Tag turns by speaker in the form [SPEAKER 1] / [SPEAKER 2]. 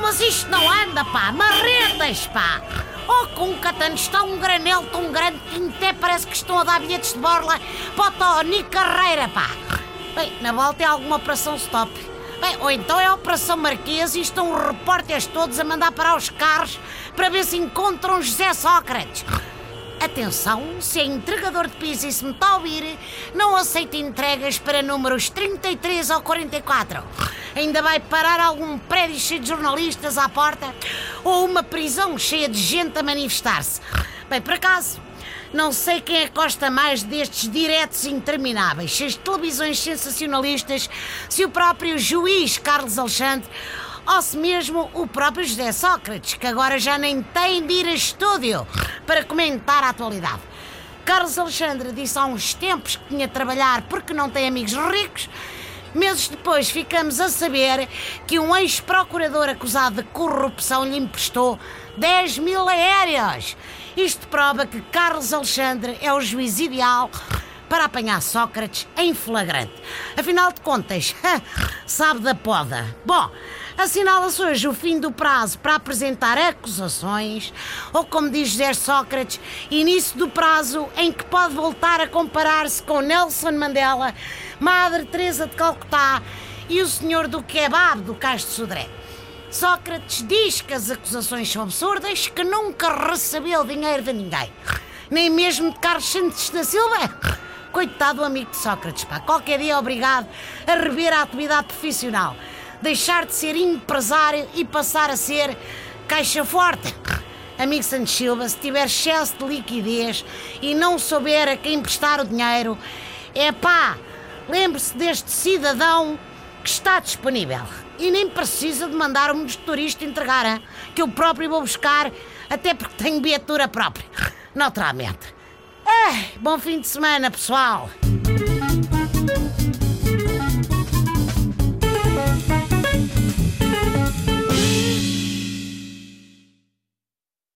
[SPEAKER 1] mas isto não anda, pá! Marretas, pá! Oh, com Catano está um granel tão grande que até parece que estão a dar bilhetes de borla para o Tony Carreira, pá! Bem, na volta é alguma operação stop. Bem, ou então é a Operação Marquês e estão os repórteres todos a mandar parar os carros para ver se encontram José Sócrates. Atenção, se é entregador de pizza e se me está a ouvir, não aceita entregas para números 33 ou 44. Ainda vai parar algum prédio cheio de jornalistas à porta ou uma prisão cheia de gente a manifestar-se. Bem, por acaso, não sei quem é que gosta mais destes diretos intermináveis, cheios de televisões sensacionalistas, se o próprio juiz Carlos Alexandre ou se mesmo o próprio José Sócrates, que agora já nem tem de ir a estúdio para comentar a atualidade. Carlos Alexandre disse há uns tempos que tinha de trabalhar porque não tem amigos ricos. Meses depois ficamos a saber que um ex-procurador acusado de corrupção lhe emprestou 10 mil aéreos. Isto prova que Carlos Alexandre é o juiz ideal para apanhar Sócrates em flagrante. Afinal de contas, sabe da poda. Bom, assinala-se hoje o fim do prazo para apresentar acusações, ou como diz José Sócrates, início do prazo em que pode voltar a comparar-se com Nelson Mandela, Madre Teresa de Calcutá e o senhor do kebab do Cais de Sodré. Sócrates diz que as acusações são absurdas, que nunca recebeu dinheiro de ninguém. Nem mesmo de Carlos Santos da Silva. Coitado do amigo de Sócrates, pá. Qualquer dia é obrigado a rever a atividade profissional. Deixar de ser empresário e passar a ser caixa forte. Amigo Santos Silva, se tiver excesso de liquidez e não souber a quem emprestar o dinheiro, é pá, lembre-se deste cidadão que está disponível. E nem precisa de mandar um motorista entregar, hein? que eu próprio vou buscar, até porque tenho viatura própria. Naturalmente. Ai, bom fim de semana, pessoal.